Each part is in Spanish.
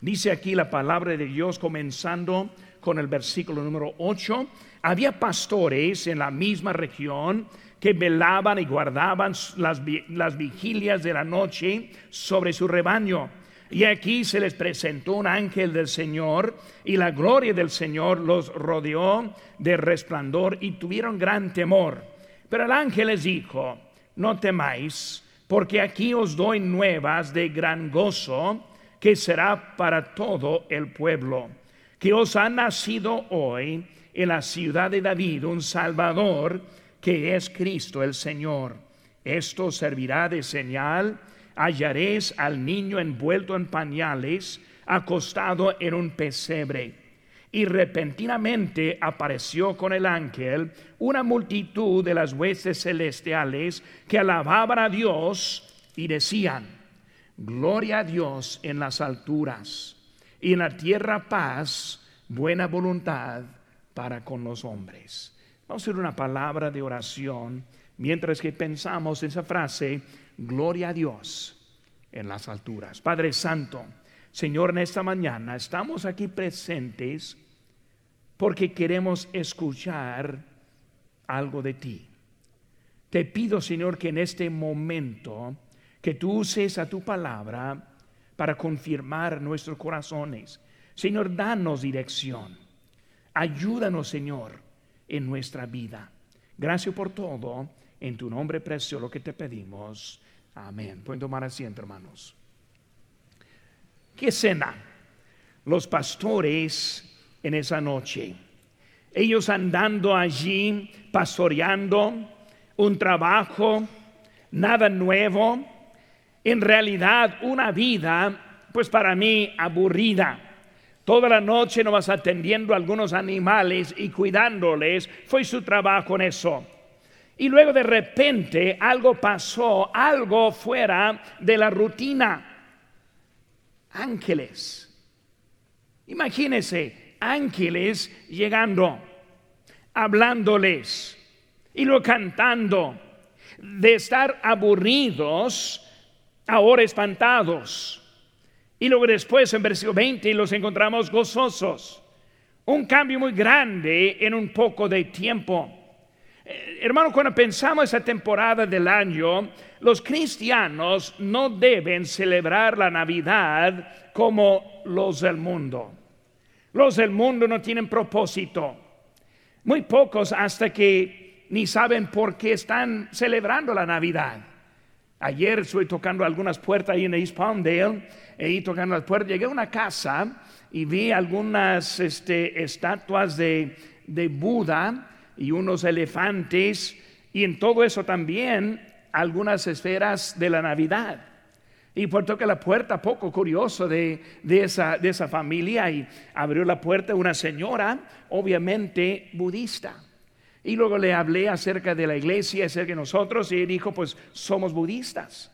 Dice aquí la palabra de Dios comenzando con el versículo número 8. Había pastores en la misma región que velaban y guardaban las, las vigilias de la noche sobre su rebaño. Y aquí se les presentó un ángel del Señor y la gloria del Señor los rodeó de resplandor y tuvieron gran temor. Pero el ángel les dijo, no temáis, porque aquí os doy nuevas de gran gozo que será para todo el pueblo, que os ha nacido hoy en la ciudad de David un Salvador, que es Cristo el Señor. Esto servirá de señal hallaréis al niño envuelto en pañales, acostado en un pesebre. Y repentinamente apareció con el ángel una multitud de las huestes celestiales que alababan a Dios y decían, Gloria a Dios en las alturas y en la tierra paz, buena voluntad para con los hombres. Vamos a hacer una palabra de oración mientras que pensamos esa frase, gloria a Dios en las alturas. Padre Santo, Señor, en esta mañana estamos aquí presentes porque queremos escuchar algo de ti. Te pido, Señor, que en este momento que tú uses a tu palabra para confirmar nuestros corazones. Señor, danos dirección. Ayúdanos, Señor, en nuestra vida. Gracias por todo. En tu nombre precioso lo que te pedimos. Amén. Pueden tomar asiento, hermanos. ¿Qué escena? Los pastores en esa noche. Ellos andando allí, pastoreando, un trabajo, nada nuevo. En realidad, una vida, pues para mí, aburrida. Toda la noche no vas atendiendo a algunos animales y cuidándoles. Fue su trabajo en eso. Y luego de repente algo pasó, algo fuera de la rutina. Ángeles. Imagínense, ángeles llegando, hablándoles y lo cantando. De estar aburridos, ahora espantados. Y luego después en versículo 20 los encontramos gozosos. Un cambio muy grande en un poco de tiempo. Eh, hermano, cuando pensamos esa temporada del año, los cristianos no deben celebrar la Navidad como los del mundo. Los del mundo no tienen propósito. Muy pocos hasta que ni saben por qué están celebrando la Navidad. Ayer estuve tocando algunas puertas ahí en East Palmdale, y tocando las puertas. Llegué a una casa y vi algunas este, estatuas de, de Buda y unos elefantes y en todo eso también algunas esferas de la Navidad. Y por toque la puerta, poco curioso de, de, esa, de esa familia, y abrió la puerta una señora, obviamente budista. Y luego le hablé acerca de la iglesia, acerca de nosotros, y él dijo, pues somos budistas.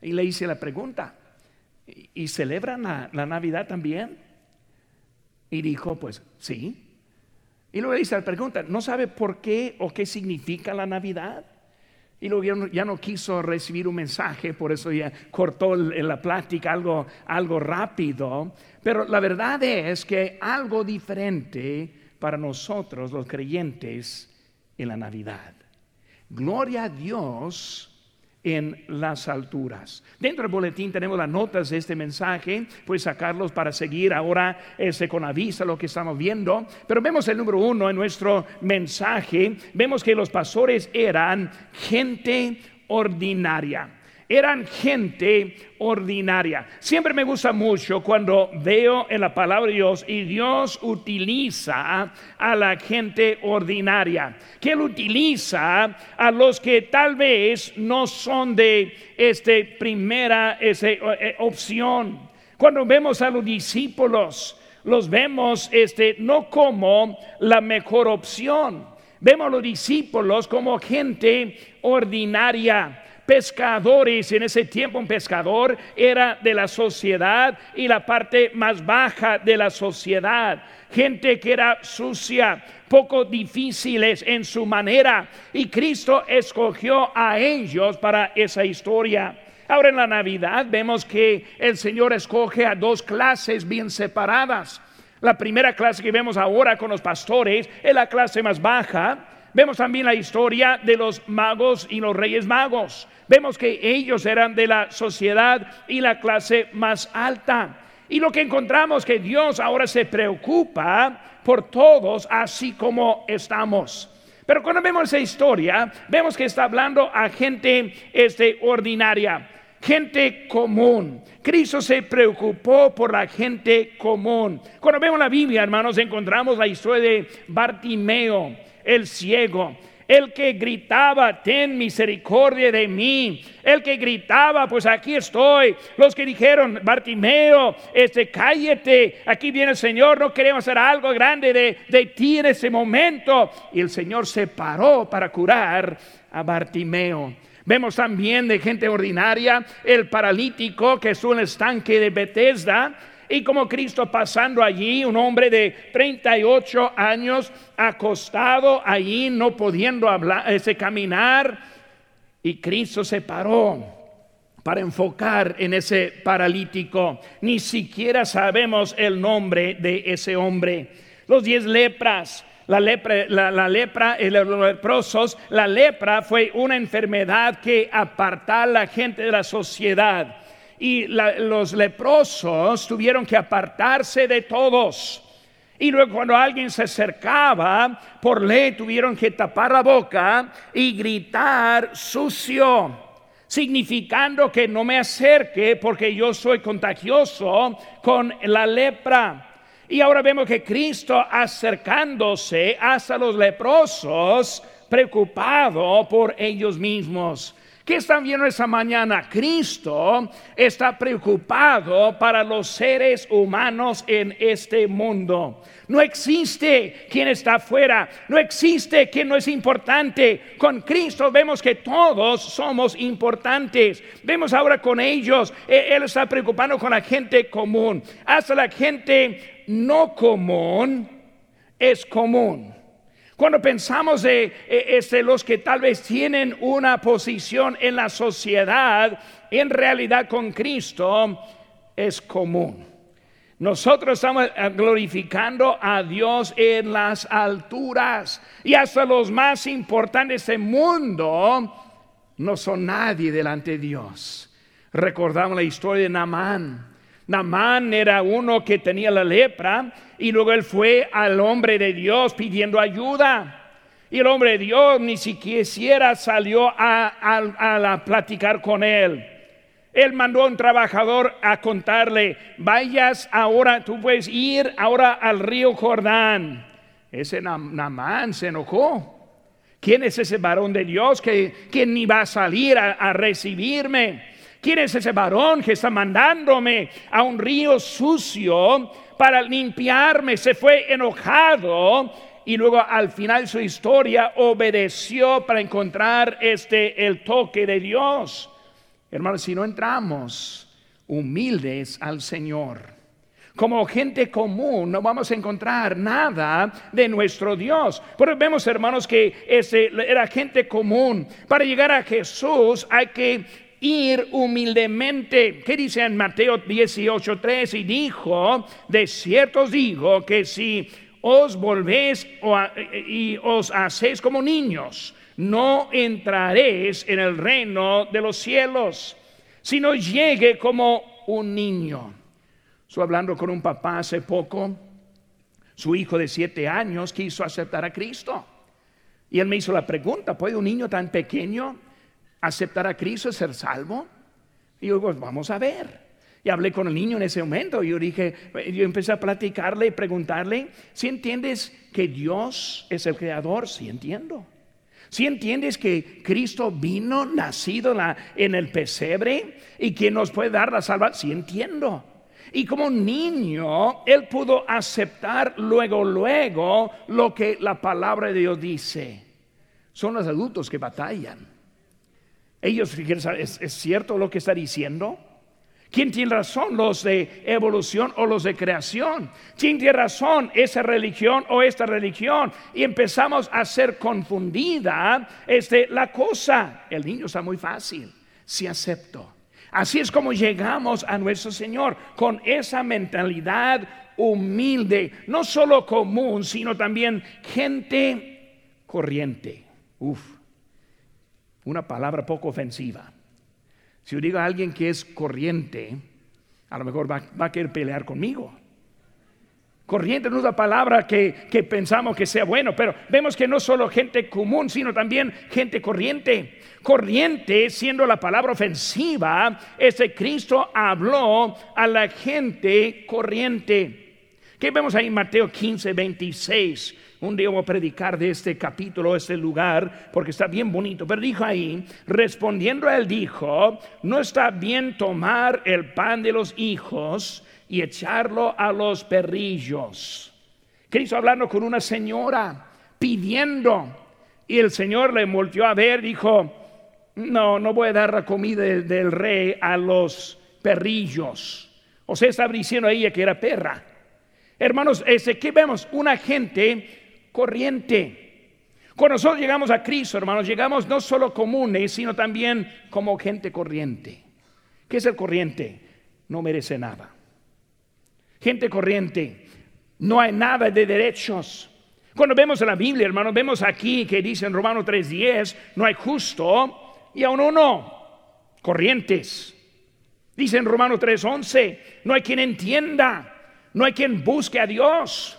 Y le hice la pregunta, ¿y, celebran la, Navidad también? Y dijo, pues sí. Y luego dice la pregunta, ¿no sabe por qué o qué significa la Navidad? Y luego ya no, quiso recibir un mensaje, por eso ya cortó la plática algo, algo rápido. Pero la verdad es que algo diferente para nosotros los creyentes en la Navidad. Gloria a Dios en las alturas. Dentro del boletín tenemos las notas de este mensaje, puedes sacarlos para seguir ahora ese con avisa lo que estamos viendo. Pero vemos el número uno en nuestro mensaje, vemos que los pastores eran gente ordinaria eran gente ordinaria. Siempre me gusta mucho cuando veo en la palabra de Dios y Dios utiliza a la gente ordinaria, que Él utiliza a los que tal vez no son de este primera eh, opción. Cuando vemos a los discípulos, los vemos este, no como la mejor opción. Vemos a los discípulos como gente ordinaria pescadores. En ese tiempo un pescador era de la sociedad y la parte más baja de la sociedad. Gente que era sucia, poco difíciles en su manera. Y Cristo escogió a ellos para esa historia. Ahora en la Navidad vemos que el Señor escoge a dos clases bien separadas. La primera clase que vemos ahora con los pastores es la clase más baja. Vemos también la historia de los magos y los reyes magos. Vemos que ellos eran de la sociedad y la clase más alta. Y lo que encontramos que Dios ahora se preocupa por todos así como estamos. Pero cuando vemos esa historia, vemos que está hablando a gente este, ordinaria, gente común. Cristo se preocupó por la gente común. Cuando vemos la Biblia, hermanos, encontramos la historia de Bartimeo, el ciego el que gritaba, ten misericordia de mí, el que gritaba, pues aquí estoy, los que dijeron, Bartimeo, este, cállate, aquí viene el Señor, no queremos hacer algo grande de, de ti en ese momento. Y el Señor se paró para curar a Bartimeo. Vemos también de gente ordinaria el paralítico que es un estanque de Bethesda y como Cristo pasando allí, un hombre de 38 años acostado allí, no pudiendo hablar, caminar, y Cristo se paró para enfocar en ese paralítico. Ni siquiera sabemos el nombre de ese hombre. Los diez lepras, la lepra, la, los leprosos, la lepra fue una enfermedad que aparta a la gente de la sociedad y los leprosos tuvieron que apartarse de todos. Y luego cuando alguien se acercaba, por ley tuvieron que tapar la boca y gritar sucio, significando que no me acerque porque yo soy contagioso con la lepra. Y ahora vemos que Cristo acercándose hasta los leprosos, preocupado por ellos mismos. ¿Qué están viendo esta mañana? Cristo está preocupado para los seres humanos en este mundo. No existe quien está afuera, no existe quien no es importante. Con Cristo vemos que todos somos importantes. Vemos ahora con ellos, eh, Él está preocupando con la gente común. Hasta la gente no común es común. Cuando pensamos de eh, este, los que tal vez tienen una posición en la sociedad, en realidad con Cristo es común. Nosotros estamos eh, glorificando a Dios en las alturas y hasta los más importantes del mundo no son nadie delante de Dios. Recordamos la historia de Naamán. Namán era uno que tenía la lepra y luego él fue al hombre de Dios pidiendo ayuda. Y el hombre de Dios ni siquiera salió a, platicar con él. Él mandó a un trabajador a contarle, vayas ahora, tú puedes ir ahora al río Jordán. Ese Namán se enojó. ¿Quién es ese varón de Dios que, que ni va a salir a recibirme? ¿Quién es ese varón que está mandándome a un río sucio para limpiarme? Se fue enojado y luego al final su historia obedeció para encontrar este el toque de Dios. Hermanos, si no entramos humildes al Señor, como gente común no vamos a encontrar nada de nuestro Dios. Pero vemos, hermanos, que ese era gente común. Para llegar a Jesús hay que ir humildemente. ¿Qué dice en Mateo 18:3? Y dijo, de cierto os digo que si os volvéis y os hacéis como niños, no entraréis en el reino de los cielos, sino llegue como un niño. Estoy hablando con un papá hace poco, su hijo de siete años quiso aceptar a Cristo. Y él me hizo la pregunta, ¿puede un niño tan pequeño aceptar a Cristo, ser salvo? Y yo, pues vamos a ver. Y hablé con el niño en ese momento. Yo dije, yo empecé a platicarle y preguntarle, si entiendes que Dios es el creador, si entiendo. Si entiendes que Cristo vino, nacido en el pesebre y que nos puede dar la salvación, si entiendo. Y como niño, él pudo aceptar luego, luego lo que la palabra de Dios dice. Son los adultos que batallan. Ellos ¿es, ¿es cierto lo que está diciendo? ¿Quién tiene razón? ¿Los de evolución o los de creación? ¿Quién tiene razón? ¿Esa religión o esta religión? Y empezamos a ser confundida este, la cosa. El niño está muy fácil. Si acepto. Así es como llegamos a nuestro Señor, con esa mentalidad humilde, no solo común, sino también gente corriente. Uf, una palabra poco ofensiva. Si yo digo a alguien que es corriente, a lo mejor va, a querer pelear conmigo. Corriente no es la palabra que, que, pensamos que sea bueno, pero vemos que no solo gente común, sino también gente corriente. Corriente, siendo la palabra ofensiva, ese Cristo habló a la gente corriente. ¿Qué vemos ahí en Mateo 15, 26? Un día voy a predicar de este capítulo, este lugar, porque está bien bonito. Pero dijo ahí, respondiendo a él, dijo, no está bien tomar el pan de los hijos y echarlo a los perrillos. Cristo hablando con una señora, pidiendo. Y el Señor le volteó a ver, dijo, no, no voy a dar la comida del rey a los perrillos. O sea, estaba diciendo ella que era perra. Hermanos, ese, ¿qué vemos? Una gente corriente. Cuando nosotros llegamos a Cristo, hermanos, llegamos no solo comunes, sino también como gente corriente. ¿Qué es el corriente? No merece nada. Gente corriente, no hay nada de derechos. Cuando vemos en la Biblia, hermanos, vemos aquí que dice en Romanos 3:10, no hay justo y aún uno, corrientes. Dice en Romanos 3:11, no hay quien entienda. No hay quien busque a Dios.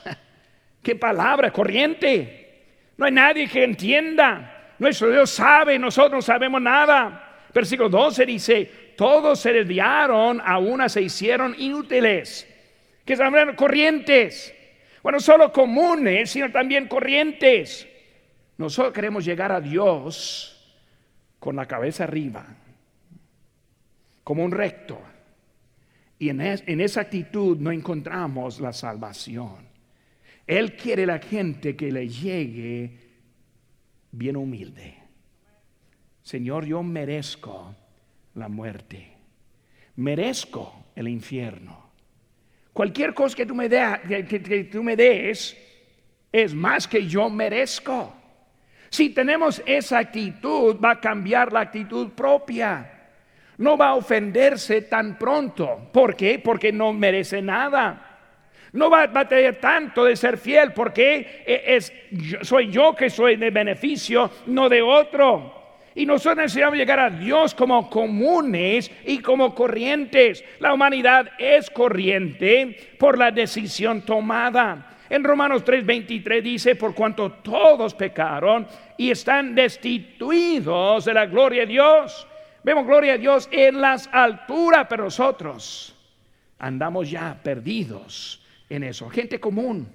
Qué palabra corriente. No hay nadie que entienda. Nuestro Dios sabe, nosotros no sabemos nada. Versículo 12 dice, todos se desviaron, a una se hicieron inútiles. Que son corrientes. Bueno, solo comunes, sino también corrientes. Nosotros queremos llegar a Dios con la cabeza arriba, como un recto y en, esa actitud no encontramos la salvación. Él quiere la gente que le llegue bien humilde. Señor, yo merezco la muerte. Merezco el infierno. Cualquier cosa que tú me, me des es más que yo merezco. Si tenemos esa actitud, va a cambiar la actitud propia no va a ofenderse tan pronto. ¿Por qué? Porque no merece nada. No va, a tener tanto de ser fiel porque e, es, soy yo que soy de beneficio, no de otro. Y nosotros necesitamos llegar a Dios como comunes y como corrientes. La humanidad es corriente por la decisión tomada. En Romanos 3:23 dice, por cuanto todos pecaron y están destituidos de la gloria de Dios Vemos gloria a Dios en las alturas, pero nosotros andamos ya perdidos en eso. Gente común,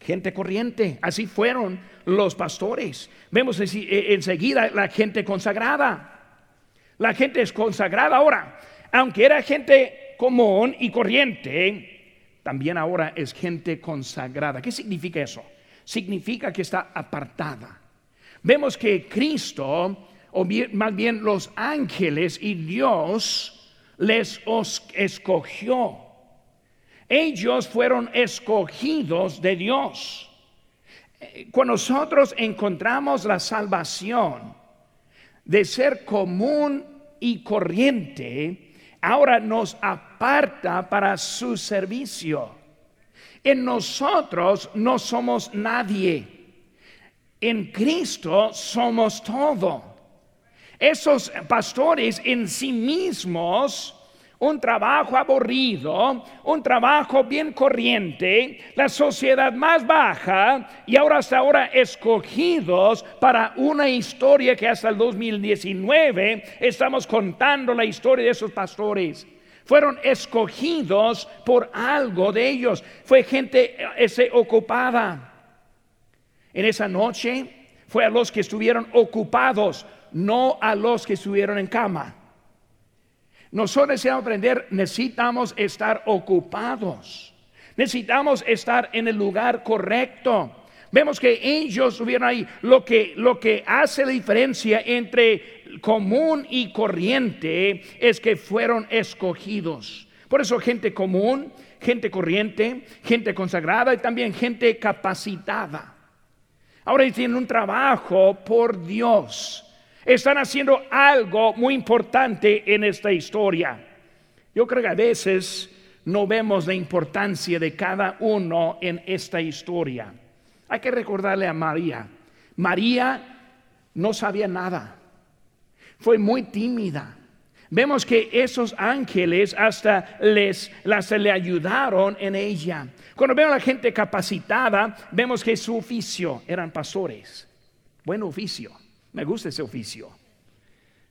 gente corriente. Así fueron los pastores. Vemos eh, enseguida la gente consagrada. La gente es consagrada ahora. Aunque era gente común y corriente, también ahora es gente consagrada. ¿Qué significa eso? Significa que está apartada. Vemos que Cristo o más bien los ángeles y Dios les escogió. Ellos fueron escogidos de Dios. Cuando nosotros encontramos la salvación de ser común y corriente, ahora nos aparta para su servicio. En nosotros no somos nadie. En Cristo somos todo esos pastores en sí mismos, un trabajo aburrido, un trabajo bien corriente, la sociedad más baja y ahora hasta ahora escogidos para una historia que hasta el 2019 estamos contando la historia de esos pastores. Fueron escogidos por algo de ellos. Fue gente ese, ocupada. En esa noche fue a los que estuvieron ocupados no a los que estuvieron en cama. Nosotros necesitamos aprender, necesitamos estar ocupados. Necesitamos estar en el lugar correcto. Vemos que ellos estuvieron ahí. Lo que, lo que hace la diferencia entre común y corriente es que fueron escogidos. Por eso gente común, gente corriente, gente consagrada y también gente capacitada. Ahora tienen un trabajo por Dios. Están haciendo algo muy importante en esta historia. Yo creo que a veces no vemos la importancia de cada uno en esta historia. Hay que recordarle a María. María no sabía nada. Fue muy tímida. Vemos que esos ángeles hasta les las, le ayudaron en ella. Cuando vemos a la gente capacitada, vemos que su oficio eran pastores. Buen oficio. Me gusta ese oficio.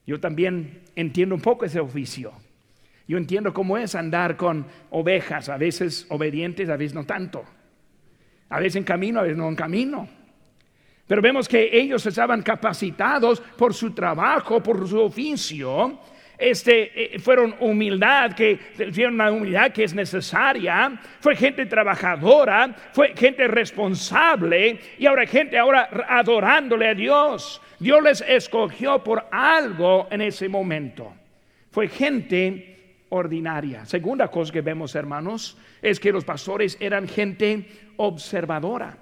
Yo también entiendo un poco ese oficio. Yo entiendo cómo es andar con ovejas, a veces obedientes, a veces no tanto. A veces en camino, a veces no en camino. Pero vemos que ellos estaban capacitados por su trabajo, por su oficio. Este, eh, fueron humildad, que fueron una humildad que es necesaria. Fue gente trabajadora, fue gente responsable y ahora gente ahora adorándole a Dios. Dios les escogió por algo en ese momento. Fue gente ordinaria. Segunda cosa que vemos, hermanos, es que los pastores eran gente observadora.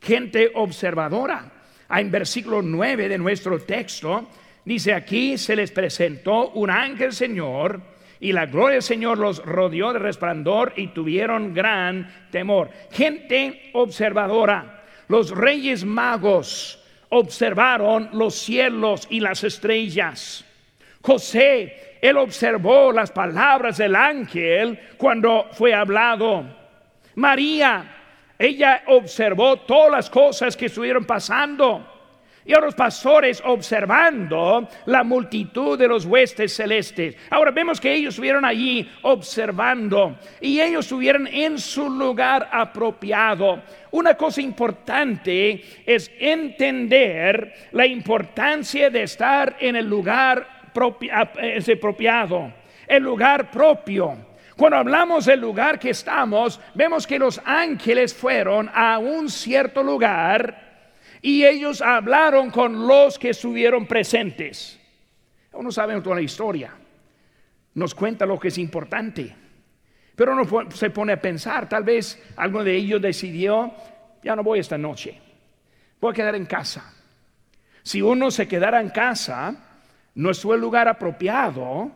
Gente observadora. Ah, en versículo 9 de nuestro texto dice aquí se les presentó un ángel Señor y la gloria del Señor los rodeó de resplandor y tuvieron gran temor. Gente observadora. Los reyes magos observaron los cielos y las estrellas. José, él observó las palabras del ángel cuando fue hablado. María, ella observó todas las cosas que estuvieron pasando. Y a los pastores observando la multitud de los huestes celestes. Ahora vemos que ellos estuvieron allí observando y ellos estuvieron en su lugar apropiado. Una cosa importante es entender la importancia de estar en el lugar apropiado, el lugar propio. Cuando hablamos del lugar que estamos, vemos que los ángeles fueron a un cierto lugar y ellos hablaron con los que estuvieron presentes. Uno sabe toda la historia, nos cuenta lo que es importante, pero uno se pone a pensar, tal vez alguno de ellos decidió, ya no voy esta noche, voy a quedar en casa. Si uno se quedara en casa, no es el lugar apropiado,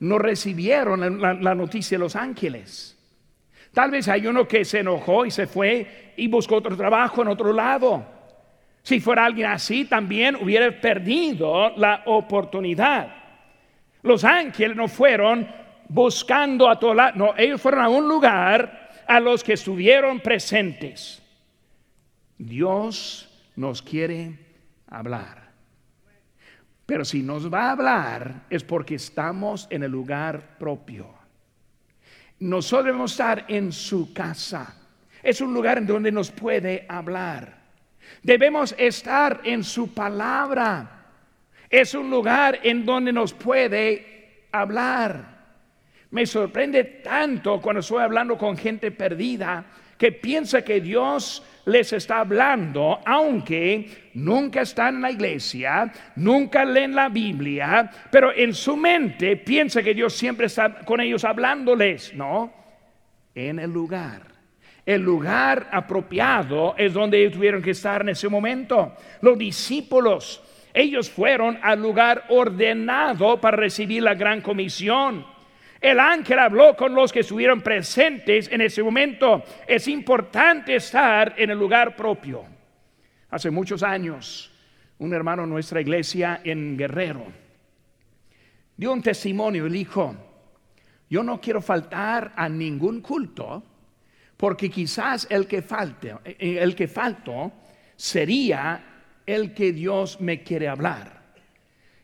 no recibieron la, la noticia de los ángeles. Tal vez hay uno que se enojó y se fue y buscó otro trabajo en otro lado. Si fuera alguien así, también hubiera perdido la oportunidad. Los ángeles no fueron buscando a todos no, ellos fueron a un lugar a los que estuvieron presentes. Dios nos quiere hablar. Pero si nos va a hablar es porque estamos en el lugar propio. Nosotros debemos estar en su casa. Es un lugar en donde nos puede hablar. Debemos estar en su palabra. Es un lugar en donde nos puede hablar. Me sorprende tanto cuando estoy hablando con gente perdida que piensa que Dios les está hablando, aunque nunca están en la iglesia, nunca leen la Biblia, pero en su mente piensa que Dios siempre está con ellos hablándoles, ¿no? En el lugar el lugar apropiado es donde ellos tuvieron que estar en ese momento. Los discípulos, ellos fueron al lugar ordenado para recibir la gran comisión. El ángel habló con los que estuvieron presentes en ese momento. Es importante estar en el lugar propio. Hace muchos años, un hermano de nuestra iglesia en Guerrero dio un testimonio y dijo, yo no quiero faltar a ningún culto porque quizás el que falte, eh, el que falto sería el que Dios me quiere hablar.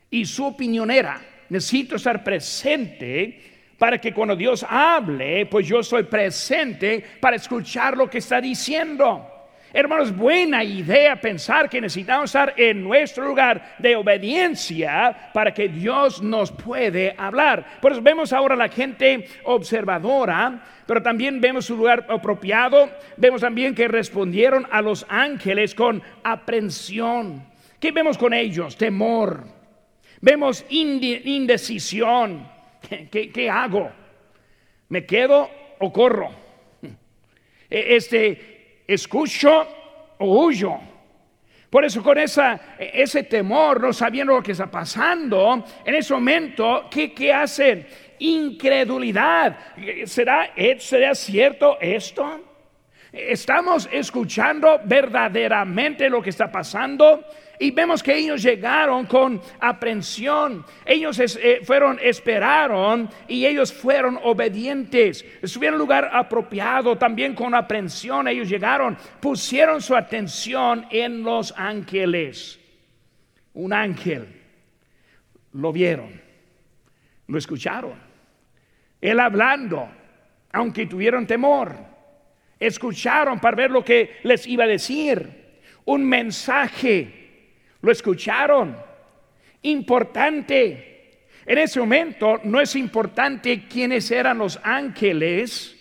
Y su opinión era, necesito estar presente para que cuando Dios hable, pues yo soy presente para escuchar lo que está diciendo. Hermanos, buena idea pensar que necesitamos estar en nuestro lugar de obediencia para que Dios nos puede hablar. Por eso vemos ahora la gente observadora, pero también vemos su lugar apropiado. Vemos también que respondieron a los ángeles con aprensión. ¿Qué vemos con ellos? Temor. Vemos indecisión. ¿Qué, qué hago? ¿Me quedo o corro? E-, este, escucho o huyo. Por eso con esa, ese temor, no sabiendo lo que está pasando, en ese momento, ¿qué, qué hacen? Incredulidad. ¿Será, ¿Será cierto esto? ¿Estamos escuchando verdaderamente lo que está pasando? Y vemos que ellos llegaron con aprensión. Ellos eh, fueron, esperaron y ellos fueron obedientes. Estuvieron en lugar apropiado, también con aprensión. Ellos llegaron, pusieron su atención en los ángeles. Un ángel. Lo vieron, lo escucharon. Él hablando, aunque tuvieron temor. Escucharon para ver lo que les iba a decir. Un mensaje lo escucharon. Importante. En ese momento no es importante quiénes eran los ángeles,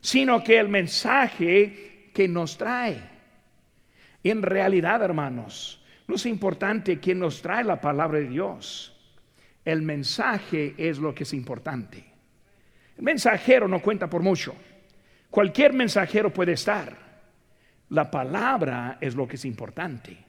sino que el mensaje que nos trae. En realidad, hermanos, no es importante quién nos trae la palabra de Dios. El mensaje es lo que es importante. El mensajero no cuenta por mucho. Cualquier mensajero puede estar. La palabra es lo que es importante.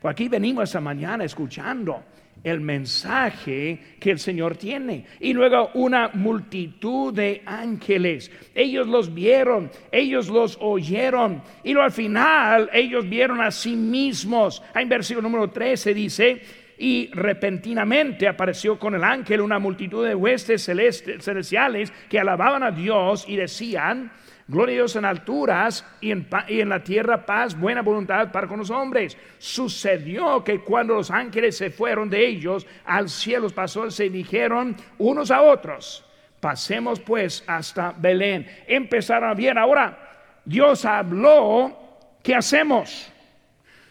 Por aquí venimos esta mañana escuchando el mensaje que el Señor tiene. Y luego una multitud de ángeles. Ellos los vieron, ellos los oyeron. Y luego al final ellos vieron a sí mismos. En versículo número 13 dice, y repentinamente apareció con el ángel una multitud de huestes celestiales que alababan a Dios y decían, Gloria a Dios en alturas y en, y en, la tierra paz, buena voluntad para con los hombres. Sucedió que cuando los ángeles se fueron de ellos al cielo, pasó, se dijeron unos a otros, pasemos pues hasta Belén. Empezaron bien. Ahora, Dios habló, ¿qué hacemos?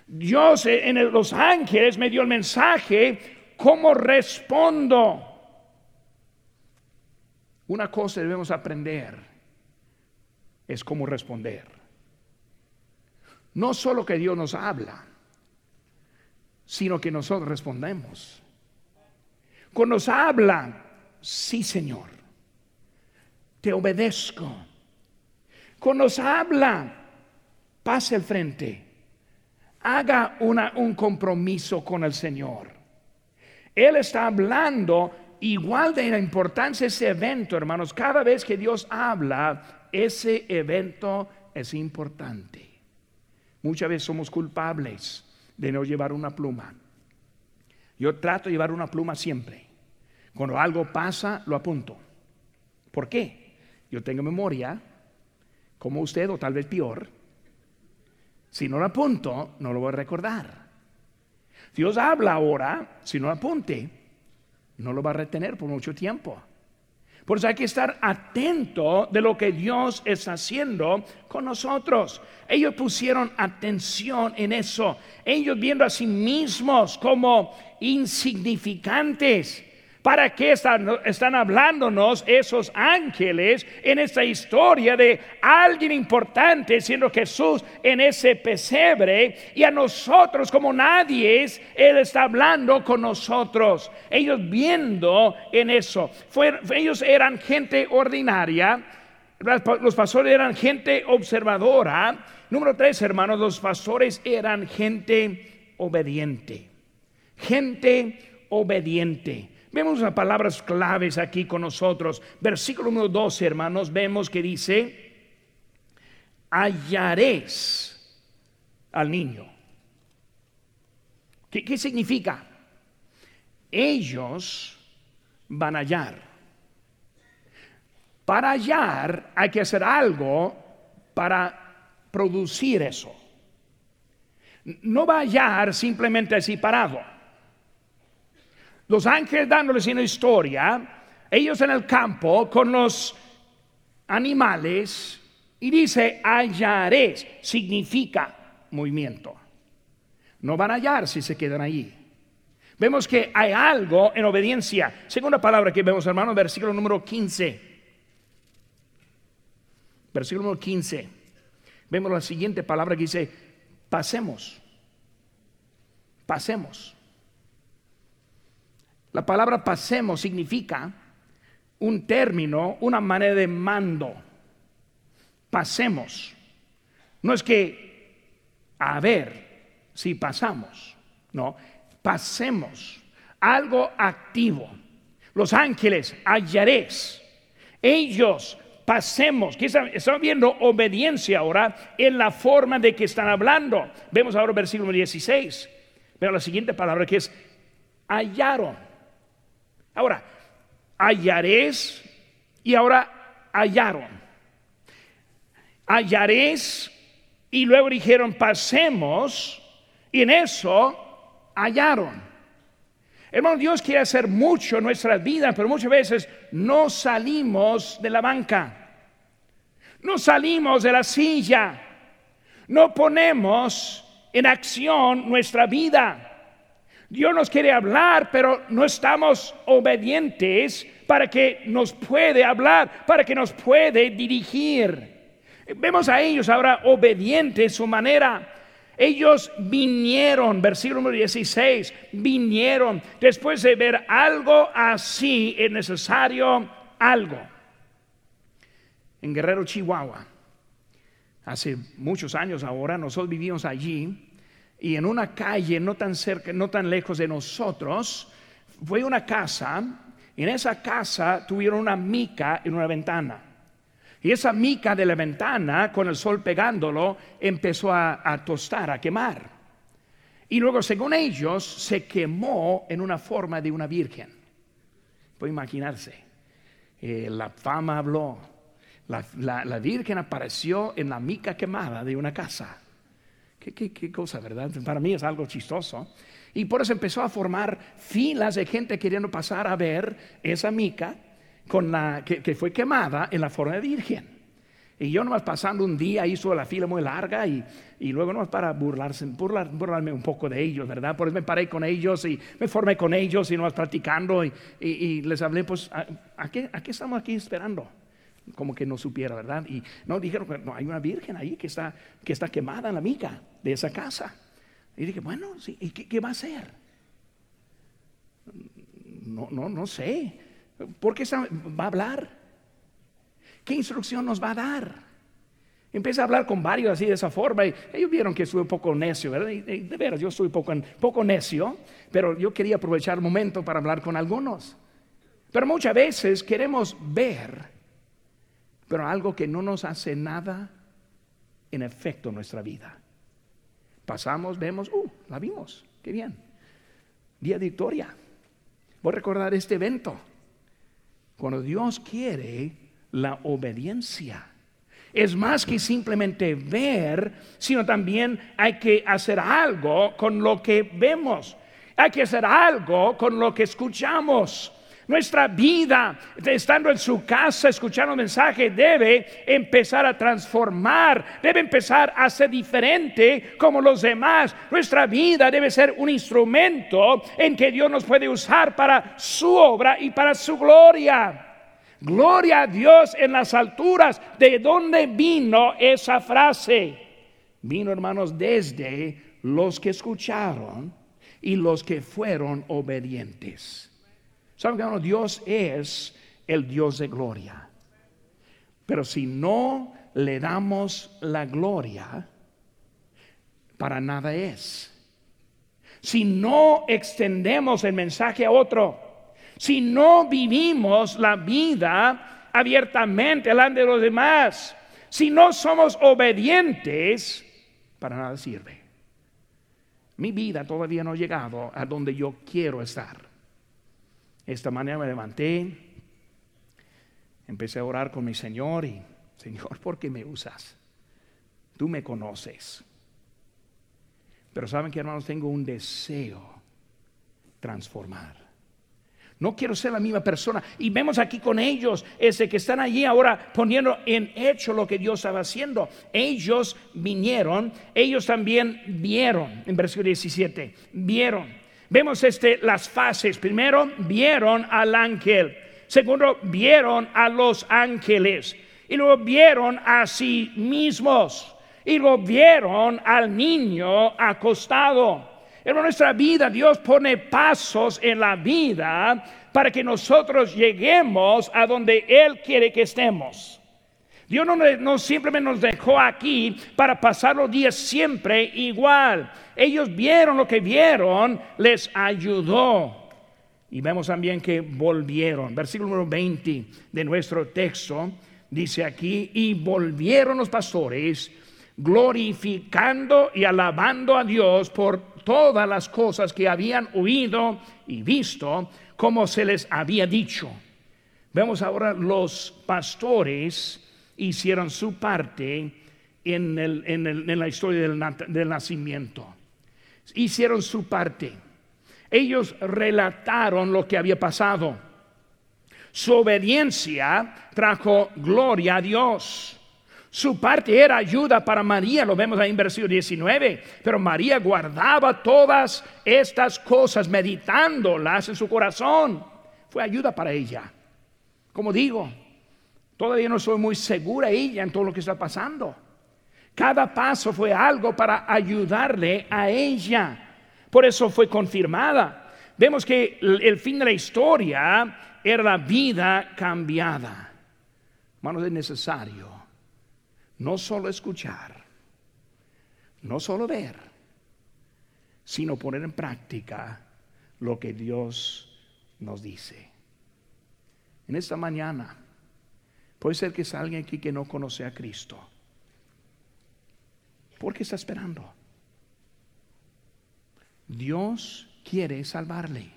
Dios en los ángeles me dio el mensaje, ¿cómo respondo? Una cosa debemos aprender es cómo responder. No solo que Dios nos habla, sino que nosotros respondemos. Cuando nos habla, sí Señor, te obedezco. Cuando nos habla, pase al frente, haga un compromiso con el Señor. Él está hablando igual de la importancia de ese evento, hermanos. Cada vez que Dios habla, ese evento es importante. Muchas veces somos culpables de no llevar una pluma. Yo trato de llevar una pluma siempre. Cuando algo pasa, lo apunto. ¿Por qué? Yo tengo memoria, como usted o tal vez peor. Si no lo apunto, no lo voy a recordar. Dios habla ahora, si no lo apunte, no lo va a retener por mucho tiempo. Por eso hay que estar atento de lo que Dios está haciendo con nosotros. Ellos pusieron atención en eso. Ellos viendo a sí mismos como insignificantes ¿Para qué están, hablándonos esos ángeles en esta historia de alguien importante siendo Jesús en ese pesebre y a nosotros como nadie es, Él está hablando con nosotros? Ellos viendo en eso. ellos eran gente ordinaria, los pastores eran gente observadora. Número tres, hermanos, los pastores eran gente obediente. Gente obediente. Vemos las palabras claves aquí con nosotros. Versículo número 12, hermanos, vemos que dice, hallaréis al niño. ¿Qué, qué significa? Ellos van a hallar. Para hallar hay que hacer algo para producir eso. No va a hallar simplemente así parado los ángeles dándoles una historia, ellos en el campo con los animales, y dice hallaréis, significa movimiento. No van a hallar si se quedan allí. Vemos que hay algo en obediencia. Segunda palabra que vemos, hermano, versículo número 15. Versículo número 15. Vemos la siguiente palabra que dice, pasemos. Pasemos. La palabra pasemos significa un término, una manera de mando. Pasemos. No es que, a ver, si pasamos, no, pasemos, algo activo. Los ángeles, hallaréis. Ellos pasemos. Estamos viendo obediencia ahora en la forma de que están hablando. Vemos ahora el versículo 16. Pero la siguiente palabra que es hallaron. Ahora, hallaréis y ahora hallaron. Hallaréis y luego dijeron pasemos y en eso hallaron. Hermano, Dios quiere hacer mucho en nuestras vidas, pero muchas veces no salimos de la banca. No salimos de la silla. No ponemos en acción nuestra vida. Dios nos quiere hablar, pero no estamos obedientes para que nos puede hablar, para que nos puede dirigir. Vemos a ellos ahora obedientes su manera. Ellos vinieron, versículo número 16, vinieron. Después de ver algo así, es necesario algo. En Guerrero, Chihuahua, hace muchos años ahora, nosotros vivimos allí y en una calle no tan cerca, no tan lejos de nosotros, fue una casa. Y en esa casa tuvieron una mica en una ventana. Y esa mica de la ventana, con el sol pegándolo, empezó a, tostar, a quemar. Y luego, según ellos, se quemó en una forma de una virgen. Puede imaginarse. Eh, la fama habló. La, virgen apareció en la mica quemada de una casa. ¿Qué, cosa, ¿verdad? Para mí es algo chistoso. Y por eso empezó a formar filas de gente queriendo pasar a ver esa mica que, fue quemada en la forma de virgen. Y yo nomás pasando un día hizo la fila muy larga y, y luego nomás para burlarse, burlarme un poco de ellos, ¿verdad? Por eso me paré con ellos y me formé con ellos y nomás practicando y, les hablé, pues, ¿a, qué, ¿a, qué, estamos aquí esperando? Como que no supiera, ¿verdad? Y no, dijeron, no, hay una virgen ahí que está, que está quemada en la mica de esa casa. Y dije, bueno, sí, ¿y qué, va a hacer? No, no, no sé. ¿Por qué va a hablar? ¿Qué instrucción nos va a dar? Empecé a hablar con varios así de esa forma y ellos vieron que estuve un poco necio, ¿verdad? de veras, yo estoy poco, poco necio, pero yo quería aprovechar el momento para hablar con algunos. Pero muchas veces queremos ver, pero algo que no nos hace nada en efecto en nuestra vida. Pasamos, vemos, uh, la vimos, qué bien. Día de victoria. Voy a recordar este evento. Cuando Dios quiere la obediencia. Es más que simplemente ver, sino también hay que hacer algo con lo que vemos. Hay que hacer algo con lo que escuchamos. Nuestra vida, estando en su casa, escuchando un mensaje, debe empezar a transformar, debe empezar a ser diferente como los demás. Nuestra vida debe ser un instrumento en que Dios nos puede usar para su obra y para su gloria. Gloria a Dios en las alturas. ¿De dónde vino esa frase? Vino, hermanos, desde los que escucharon y los que fueron obedientes. ¿Saben que Dios es el Dios de gloria? Pero si no le damos la gloria, para nada es. Si no extendemos el mensaje a otro, si no vivimos la vida abiertamente delante de los demás, si no somos obedientes, para nada sirve. Mi vida todavía no ha llegado a donde yo quiero estar. Esta mañana me levanté, empecé a orar con mi Señor y, Señor, ¿por qué me usas? Tú me conoces. Pero saben que hermanos, tengo un deseo transformar. No quiero ser la misma persona. Y vemos aquí con ellos, ese que están allí ahora poniendo en hecho lo que Dios estaba haciendo. Ellos vinieron, ellos también vieron, en versículo 17, vieron. Vemos este, las fases. Primero, vieron al ángel. Segundo, vieron a los ángeles. Y luego vieron a sí mismos. Y luego vieron al niño acostado. En nuestra vida Dios pone pasos en la vida para que nosotros lleguemos a donde Él quiere que estemos. Dios no, no, simplemente nos dejó aquí para pasar los días siempre igual. Ellos vieron lo que vieron, les ayudó. Y vemos también que volvieron. Versículo número 20 de nuestro texto dice aquí, y volvieron los pastores glorificando y alabando a Dios por todas las cosas que habían oído y visto, como se les había dicho. Vemos ahora los pastores hicieron su parte en, la historia del, del nacimiento. Hicieron su parte. Ellos relataron lo que había pasado. Su obediencia trajo gloria a Dios. Su parte era ayuda para María, lo vemos ahí en versículo 19, pero María guardaba todas estas cosas, meditándolas en su corazón. Fue ayuda para ella. Como digo, todavía no soy muy segura ella en todo lo que está pasando. Cada paso fue algo para ayudarle a ella. Por eso fue confirmada. Vemos que el fin de la historia era la vida cambiada. Hermanos, es necesario no solo escuchar, no solo ver, sino poner en práctica lo que Dios nos dice. En esta mañana, puede ser que sea alguien aquí que no conoce a Cristo. ¿Por qué está esperando? Dios quiere salvarle.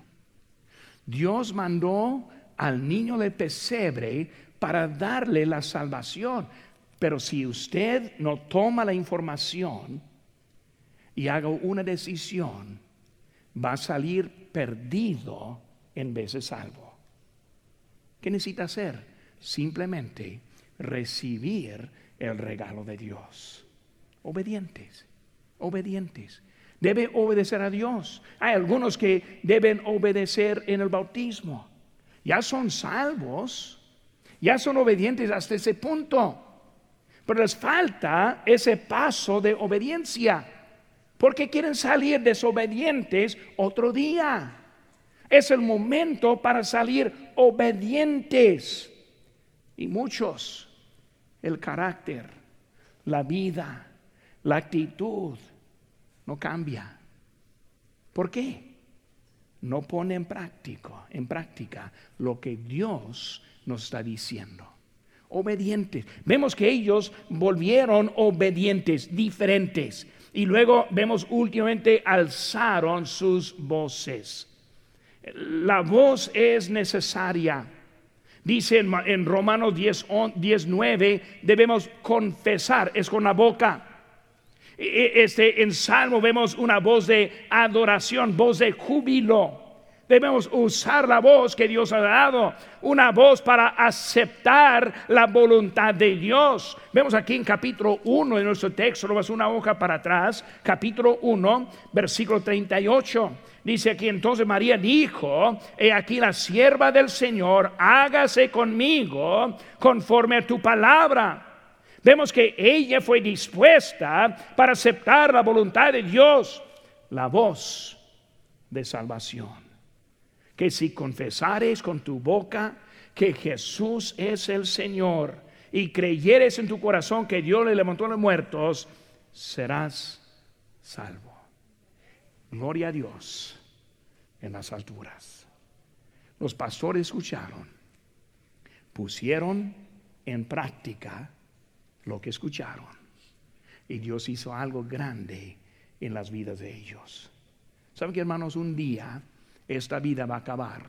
Dios mandó al niño de pesebre para darle la salvación. Pero si usted no toma la información y haga una decisión, va a salir perdido en vez de salvo. ¿Qué necesita hacer? Simplemente recibir el regalo de Dios. Obedientes, obedientes. Debe obedecer a Dios. Hay algunos que deben obedecer en el bautismo. Ya son salvos, ya son obedientes hasta ese punto. Pero les falta ese paso de obediencia. Porque quieren salir desobedientes otro día. Es el momento para salir obedientes. Y muchos, el carácter, la vida, la actitud, no cambia. ¿Por qué? No pone en práctica, en práctica lo que Dios nos está diciendo obedientes. Vemos que ellos volvieron obedientes, diferentes. Y luego vemos últimamente alzaron sus voces. La voz es necesaria. Dice en, Romanos 10, 9, debemos confesar, es con la boca. E, e, este, en Salmo vemos una voz de adoración, voz de júbilo. Debemos usar la voz que Dios ha dado, una voz para aceptar la voluntad de Dios. Vemos aquí en capítulo 1 de nuestro texto, lo vas una hoja para atrás, capítulo 1, versículo 38. Dice aquí entonces María dijo, he aquí la sierva del Señor, hágase conmigo conforme a tu palabra. Vemos que ella fue dispuesta para aceptar la voluntad de Dios, la voz de salvación que si confesares con tu boca que Jesús es el Señor y creyeres en tu corazón que Dios le levantó a los muertos, serás salvo. Gloria a Dios en las alturas. Los pastores escucharon, pusieron en práctica lo que escucharon y Dios hizo algo grande en las vidas de ellos. ¿Saben que hermanos? Un día esta vida va a acabar.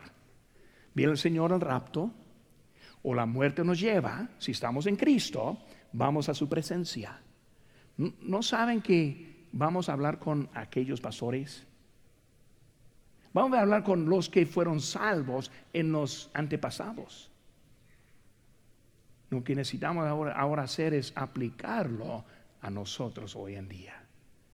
Viene el Señor al rapto o la muerte nos lleva, si estamos en Cristo, vamos a su presencia. ¿No saben que vamos a hablar con aquellos pastores? Vamos a hablar con los que fueron salvos en los antepasados. Lo que necesitamos ahora, ahora hacer es aplicarlo a nosotros hoy en día.